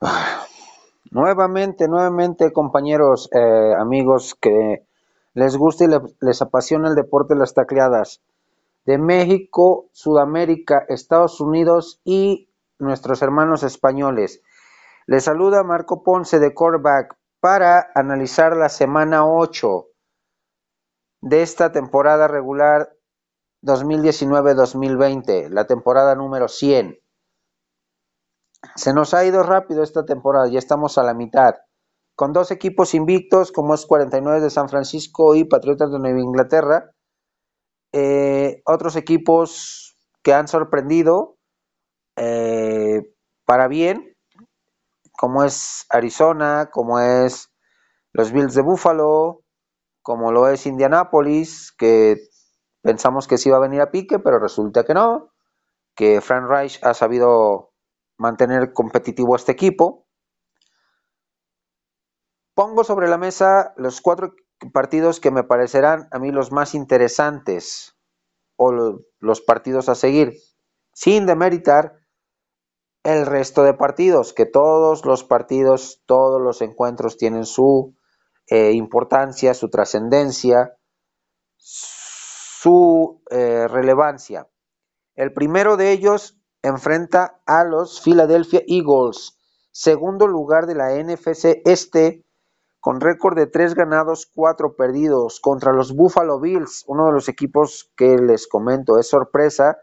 Nuevamente, nuevamente, compañeros, eh, amigos que les gusta y les apasiona el deporte de las tacleadas de México, Sudamérica, Estados Unidos y nuestros hermanos españoles. Les saluda Marco Ponce de Coreback para analizar la semana 8 de esta temporada regular 2019-2020, la temporada número 100. Se nos ha ido rápido esta temporada, ya estamos a la mitad. Con dos equipos invictos, como es 49 de San Francisco y Patriotas de Nueva Inglaterra. Eh, otros equipos que han sorprendido eh, para bien, como es Arizona, como es los Bills de Buffalo, como lo es Indianapolis, que pensamos que sí iba a venir a pique, pero resulta que no, que Frank Reich ha sabido mantener competitivo este equipo. Pongo sobre la mesa los cuatro partidos que me parecerán a mí los más interesantes o los partidos a seguir, sin demeritar el resto de partidos, que todos los partidos, todos los encuentros tienen su eh, importancia, su trascendencia, su eh, relevancia. El primero de ellos enfrenta a los Philadelphia Eagles, segundo lugar de la NFC Este, con récord de tres ganados, cuatro perdidos, contra los Buffalo Bills, uno de los equipos que les comento es sorpresa,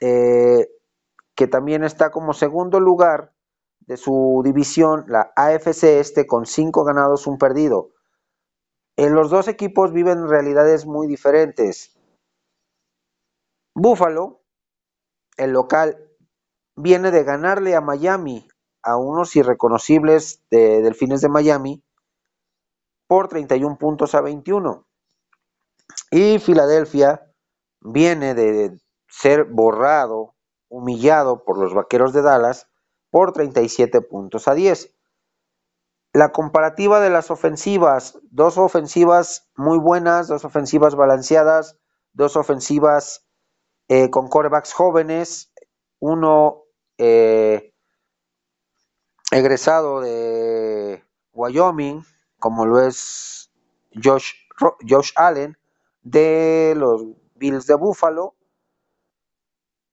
eh, que también está como segundo lugar de su división, la AFC Este, con cinco ganados, un perdido. En los dos equipos viven realidades muy diferentes. Buffalo el local viene de ganarle a Miami, a unos irreconocibles de Delfines de Miami, por 31 puntos a 21. Y Filadelfia viene de ser borrado, humillado por los Vaqueros de Dallas por 37 puntos a 10. La comparativa de las ofensivas, dos ofensivas muy buenas, dos ofensivas balanceadas, dos ofensivas eh, con corebacks jóvenes, uno eh, egresado de Wyoming, como lo es Josh, Allen, de los Bills de Buffalo,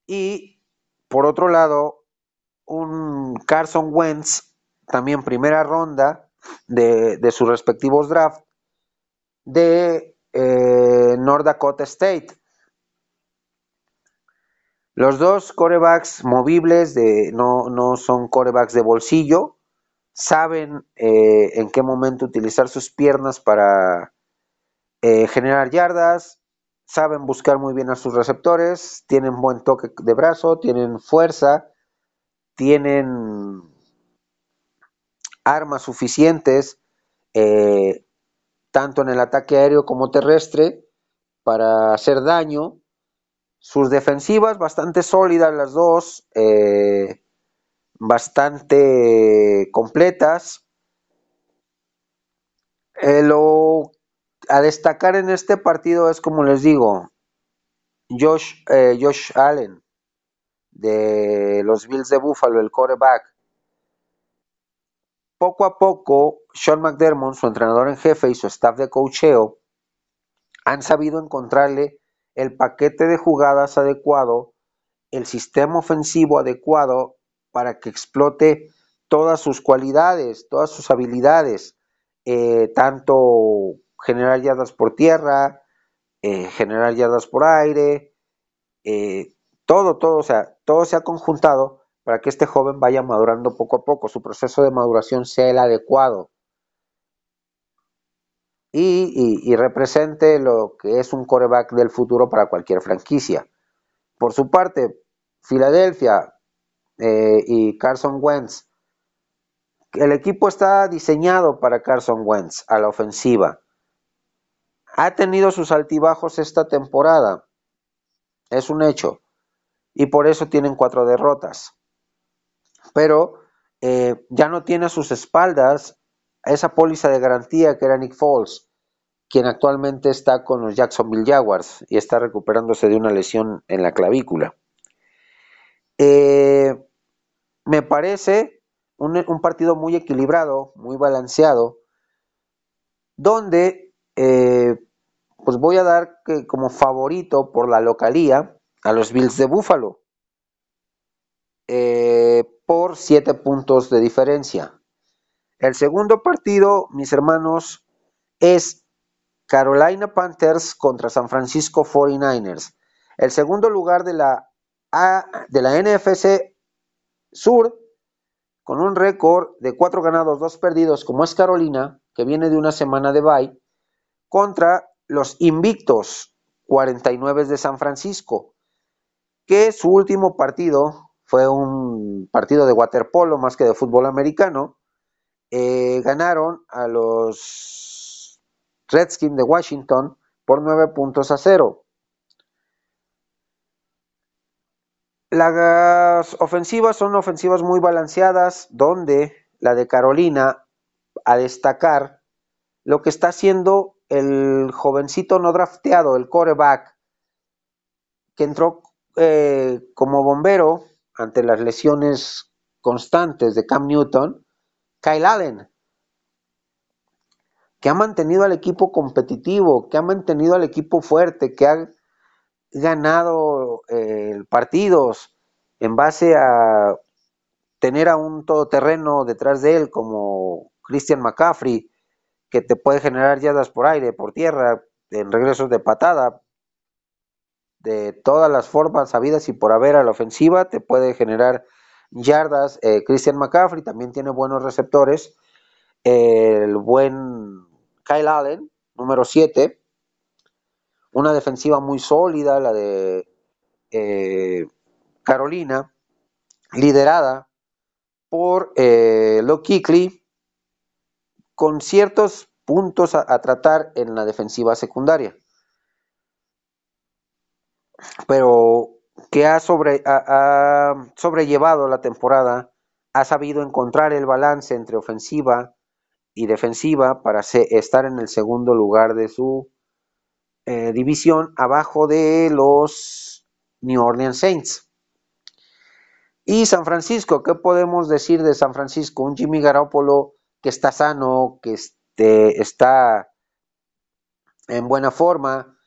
y por otro lado, un Carson Wentz, también primera ronda de, sus respectivos drafts, de eh, North Dakota State. Los dos corebacks movibles de, no, son corebacks de bolsillo, saben eh, en qué momento utilizar sus piernas para eh, generar yardas, saben buscar muy bien a sus receptores, tienen buen toque de brazo, tienen fuerza, tienen armas suficientes, eh, tanto en el ataque aéreo como terrestre, para hacer daño sus defensivas bastante sólidas las dos, eh, bastante completas. Eh, lo a destacar en este partido es como les digo, Josh, eh, Josh Allen de los Bills de Buffalo, el quarterback. Poco a poco, Sean McDermott, su entrenador en jefe y su staff de cocheo han sabido encontrarle el paquete de jugadas adecuado, el sistema ofensivo adecuado para que explote todas sus cualidades, todas sus habilidades, eh, tanto generar yardas por tierra, eh, generar yardas por aire, eh, todo, todo, o sea, todo se ha conjuntado para que este joven vaya madurando poco a poco, su proceso de maduración sea el adecuado y, represente lo que es un coreback del futuro para cualquier franquicia. Por su parte, Filadelfia eh, y Carson Wentz, el equipo está diseñado para Carson Wentz a la ofensiva. Ha tenido sus altibajos esta temporada, es un hecho, y por eso tienen cuatro derrotas. Pero eh, ya no tiene a sus espaldas esa póliza de garantía que era Nick Foles, quien actualmente está con los Jacksonville Jaguars y está recuperándose de una lesión en la clavícula. Eh, me parece un, partido muy equilibrado, muy balanceado, donde eh, pues voy a dar como favorito por la localía a los Bills de Buffalo eh, por 7 puntos de diferencia. El segundo partido, mis hermanos, es Carolina Panthers contra San Francisco 49ers. El segundo lugar de la, de la NFC Sur, con un récord de 4 ganados, 2 perdidos, como es Carolina, que viene de una semana de bye, contra los invictos 49 de San Francisco, que su último partido fue un partido de waterpolo más que de fútbol americano. Eh, ganaron a los Redskins de Washington por 9 puntos a 0. Las ofensivas son ofensivas muy balanceadas, donde la de Carolina, a destacar lo que está haciendo el jovencito no drafteado, el coreback, que entró eh, como bombero ante las lesiones constantes de Cam Newton, Kyle Allen, que ha mantenido al equipo competitivo, que ha mantenido al equipo fuerte, que ha ganado eh, partidos en base a tener a un todoterreno detrás de él como Christian McCaffrey, que te puede generar yardas por aire, por tierra, en regresos de patada, de todas las formas habidas y por haber a la ofensiva, te puede generar yardas. Eh, Christian McCaffrey también tiene buenos receptores. el buen Kyle Allen, número 7. Una defensiva muy sólida, la de eh, Carolina, liderada por eh, Lo con ciertos puntos a, tratar en la defensiva secundaria. Pero que ha, sobre, sobrellevado la temporada, ha sabido encontrar el balance entre ofensiva y defensiva para estar en el segundo lugar de su eh, división, abajo de los New Orleans Saints. Y San Francisco, ¿qué podemos decir de San Francisco? Un Jimmy Garoppolo que está sano, que este, está en buena forma,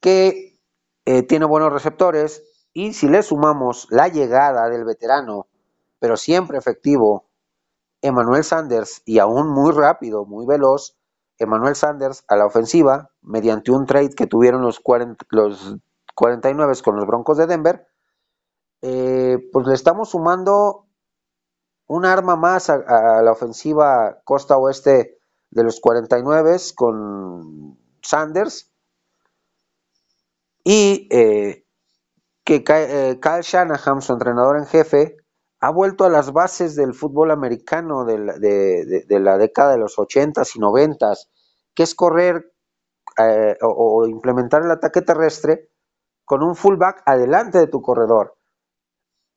que eh, tiene buenos receptores, y si le sumamos la llegada del veterano, pero siempre efectivo, Emmanuel Sanders, y aún muy rápido, muy veloz, Emmanuel Sanders a la ofensiva, mediante un trade que tuvieron los, los 49 con los Broncos de Denver, eh, pues le estamos sumando un arma más a, la ofensiva costa oeste de los 49 con Sanders. Y eh, que eh, Kyle Shanahan, su entrenador en jefe, ha vuelto a las bases del fútbol americano de la, década de los 80s y 90s, que es correr eh, o, implementar el ataque terrestre con un fullback adelante de tu corredor.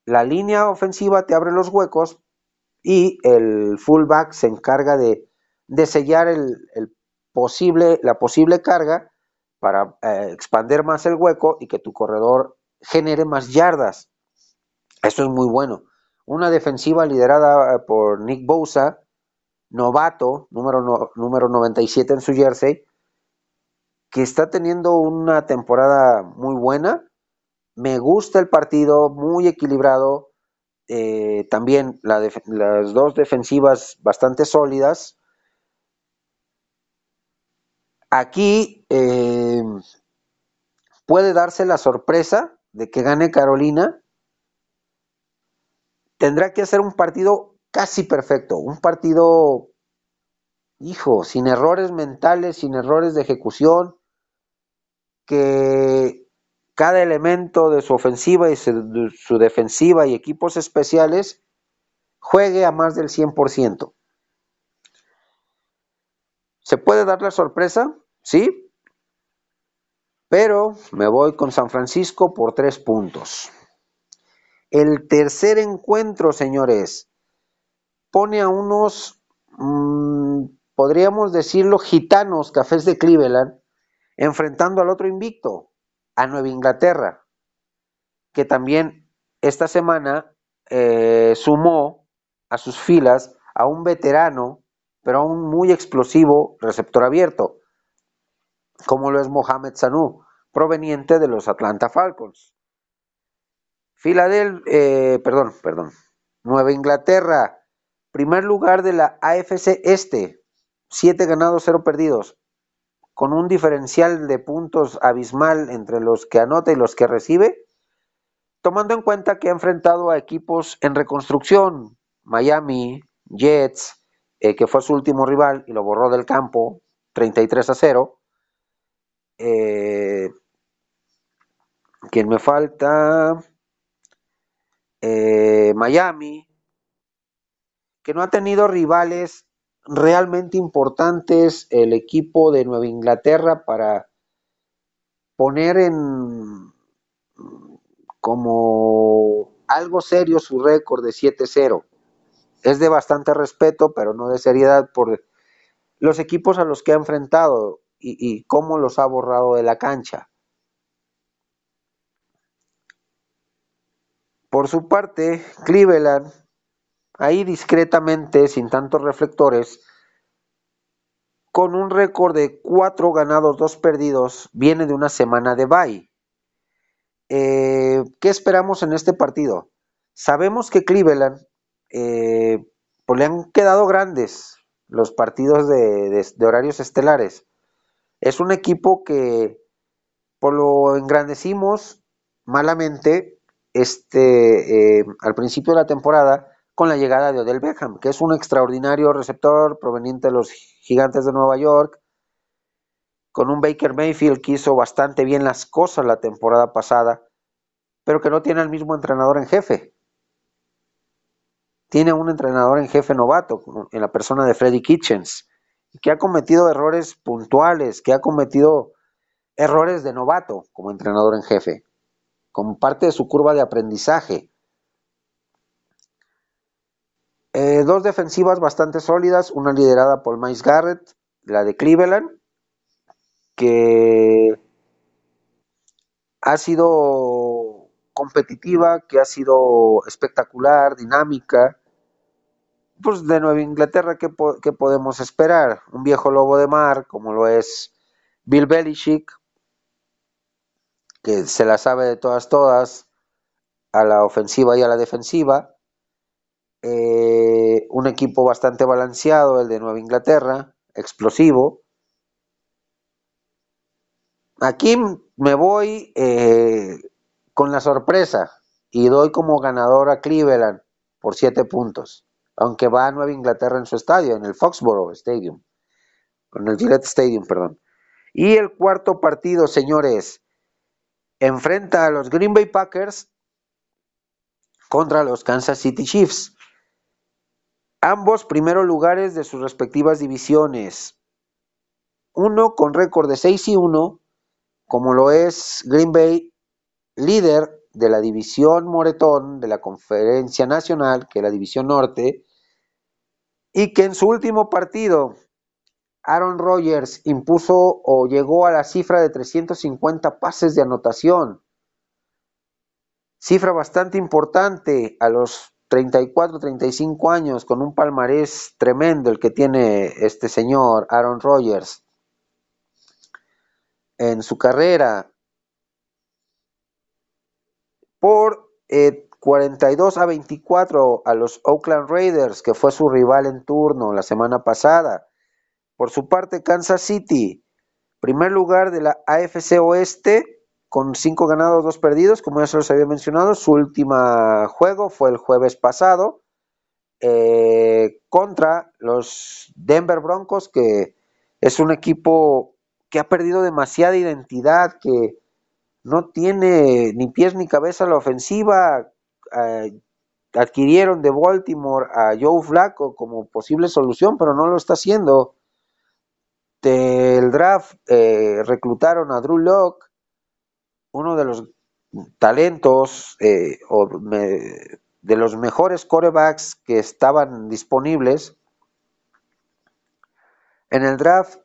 La línea ofensiva te abre los huecos y el fullback se encarga de, sellar la posible carga para eh, expander más el hueco y que tu corredor genere más yardas. Eso es muy bueno. Una defensiva liderada eh, por Nick Bosa, novato, número, número 97 en su jersey, que está teniendo una temporada muy buena. Me gusta el partido, muy equilibrado. Eh, también las dos defensivas bastante sólidas. Aquí eh, puede darse la sorpresa de que gane Carolina. Tendrá que hacer un partido casi perfecto, un partido, hijo, sin errores mentales, sin errores de ejecución, que cada elemento de su ofensiva y su, defensiva y equipos especiales juegue a más del 100%. ¿Se puede dar la sorpresa? Sí. Pero me voy con San Francisco por tres puntos. El tercer encuentro, señores, pone a unos, mm, podríamos decirlo, gitanos cafés de Cleveland, enfrentando al otro invicto, a Nueva Inglaterra, que también esta semana eh, sumó a sus filas a un veterano, pero a un muy explosivo receptor abierto, como lo es Mohamed Sanu, proveniente de los Atlanta Falcons. Filadelfia, eh, perdón, perdón, Nueva Inglaterra, primer lugar de la AFC Este, 7 ganados, 0 perdidos, con un diferencial de puntos abismal entre los que anota y los que recibe, tomando en cuenta que ha enfrentado a equipos en reconstrucción, Miami, Jets, eh, que fue su último rival y lo borró del campo, 33 a 0. Eh, ¿Quién me falta? Eh, Miami, que no ha tenido rivales realmente importantes el equipo de Nueva Inglaterra para poner en como algo serio su récord de 7-0. Es de bastante respeto, pero no de seriedad por los equipos a los que ha enfrentado y, cómo los ha borrado de la cancha. Por su parte, Cleveland ahí discretamente, sin tantos reflectores, con un récord de cuatro ganados, dos perdidos, viene de una semana de bye. Eh, ¿Qué esperamos en este partido? Sabemos que Cleveland eh, pues le han quedado grandes los partidos de, horarios estelares. Es un equipo que por lo engrandecimos malamente este, eh, al principio de la temporada con la llegada de Odell Beckham, que es un extraordinario receptor proveniente de los Gigantes de Nueva York, con un Baker Mayfield que hizo bastante bien las cosas la temporada pasada, pero que no tiene al mismo entrenador en jefe. Tiene un entrenador en jefe novato, en la persona de Freddy Kitchens, que ha cometido errores puntuales, que ha cometido errores de novato como entrenador en jefe, como parte de su curva de aprendizaje. Eh, dos defensivas bastante sólidas, una liderada por Miles Garrett, la de Cleveland, que ha sido competitiva, que ha sido espectacular, dinámica. Pues de Nueva Inglaterra, ¿qué, ¿qué, podemos esperar? Un viejo lobo de mar, como lo es Bill Belichick, que se la sabe de todas, todas, a la ofensiva y a la defensiva eh, un equipo bastante balanceado, el de Nueva Inglaterra, explosivo. Aquí me voy eh, con la sorpresa y doy como ganador a Cleveland por siete puntos, aunque va a Nueva Inglaterra en su estadio, en el Foxborough Stadium, en el Gillette Stadium, perdón. Y el cuarto partido, señores, enfrenta a los Green Bay Packers contra los Kansas City Chiefs. Ambos primeros lugares de sus respectivas divisiones. Uno con récord de 6 y 1, como lo es Green Bay, líder de la división Moretón de la Conferencia Nacional, que es la división norte, y que en su último partido Aaron Rodgers impuso o llegó a la cifra de 350 pases de anotación. Cifra bastante importante a los 34, 35 años, con un palmarés tremendo el que tiene este señor Aaron Rodgers en su carrera, por 42 eh, a 24 a los Oakland Raiders, que fue su rival en turno la semana pasada. Por su parte, Kansas City, primer lugar de la AFC Oeste, con cinco ganados, dos perdidos, como ya se los había mencionado. Su último juego fue el jueves pasado eh, contra los Denver Broncos, que es un equipo que ha perdido demasiada identidad, que no tiene ni pies ni cabeza la ofensiva. Eh, adquirieron de Baltimore a Joe Flacco como posible solución, pero no lo está haciendo. Del draft eh, reclutaron a Drew Locke, uno de los talentos eh, o de los mejores corebacks que estaban disponibles en el draft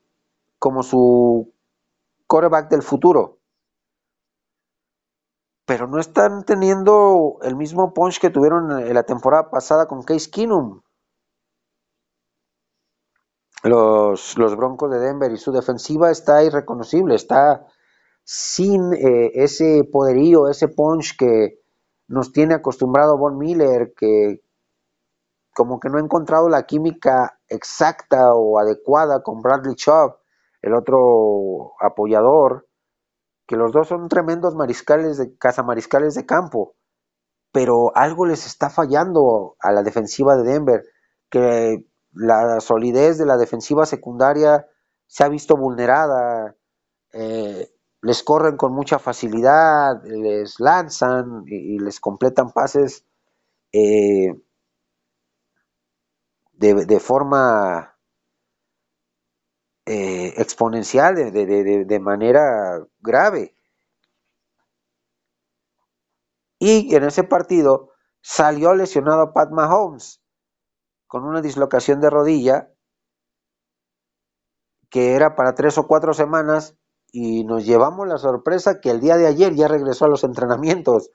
como su coreback del futuro. Pero no están teniendo el mismo punch que tuvieron en la temporada pasada con Case Keenum. Los, Broncos de Denver y su defensiva está irreconocible, está sin eh, ese poderío, ese punch que nos tiene acostumbrado Von Miller, que como que no ha encontrado la química exacta o adecuada con Bradley Chubb, el otro apoyador que los dos son tremendos mariscales de cazamariscales de campo, pero algo les está fallando a la defensiva de Denver, que la solidez de la defensiva secundaria se ha visto vulnerada, eh, les corren con mucha facilidad, les lanzan y, les completan pases eh, de, forma eh, exponencial, de, manera grave. Y en ese partido salió lesionado Pat Mahomes con una dislocación de rodilla que era para tres o cuatro semanas y nos llevamos la sorpresa que el día de ayer ya regresó a los entrenamientos.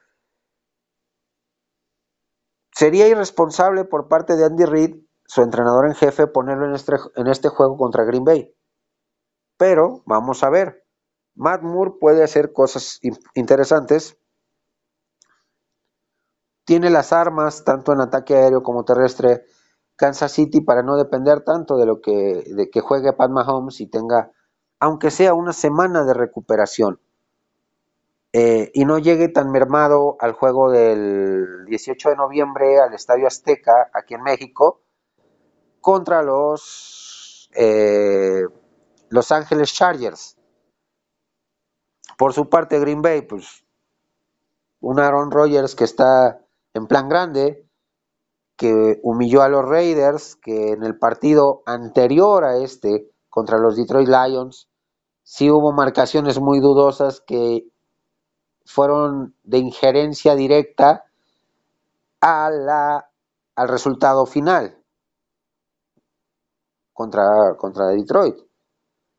Sería irresponsable por parte de Andy Reid, su entrenador en jefe, ponerlo en este, en este juego contra Green Bay. Pero vamos a ver. Matt Moore puede hacer cosas interesantes. Tiene las armas, tanto en ataque aéreo como terrestre, Kansas City, para no depender tanto de lo que, juegue Pat Mahomes y tenga, aunque sea una semana de recuperación. Eh, y no llegue tan mermado al juego del 18 de noviembre al Estadio Azteca, aquí en México, contra los eh, los Ángeles Chargers. Por su parte, Green Bay, pues un Aaron Rodgers que está en plan grande, que humilló a los Raiders, que en el partido anterior a este, contra los Detroit Lions, sí hubo marcaciones muy dudosas que fueron de injerencia directa a la, al resultado final contra, contra Detroit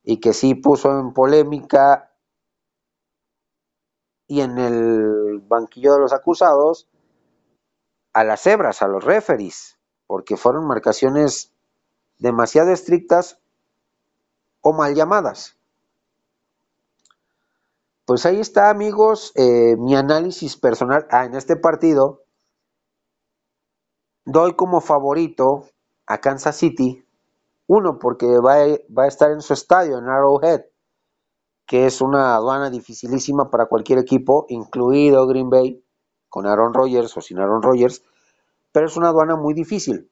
y que sí puso en polémica y en el banquillo de los acusados a las cebras, a los referees, porque fueron marcaciones demasiado estrictas o mal llamadas. Pues ahí está, amigos, eh, mi análisis personal. Ah, en este partido doy como favorito a Kansas City uno, porque va a, estar en su estadio, en Arrowhead, que es una aduana dificilísima para cualquier equipo, incluido Green Bay, con Aaron Rodgers o sin Aaron Rodgers, pero es una aduana muy difícil.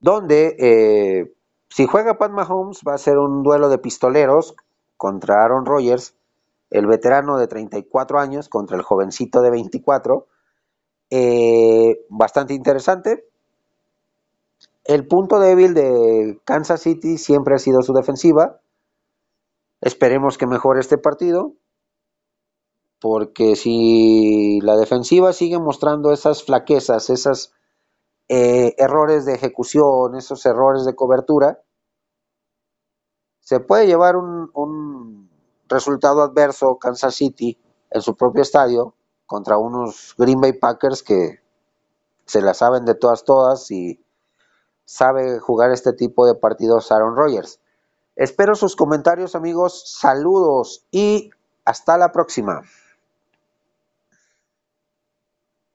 Donde, eh, si juega Pat Mahomes, va a ser un duelo de pistoleros contra Aaron Rodgers, el veterano de 34 años contra el jovencito de 24. Eh, bastante interesante, el punto débil de Kansas City siempre ha sido su defensiva. Esperemos que mejore este partido. Porque si la defensiva sigue mostrando esas flaquezas, esos eh, errores de ejecución, esos errores de cobertura, se puede llevar un, un resultado adverso Kansas City en su propio estadio contra unos Green Bay Packers que se la saben de todas todas y sabe jugar este tipo de partidos Aaron Rodgers. Espero sus comentarios amigos, saludos y hasta la próxima.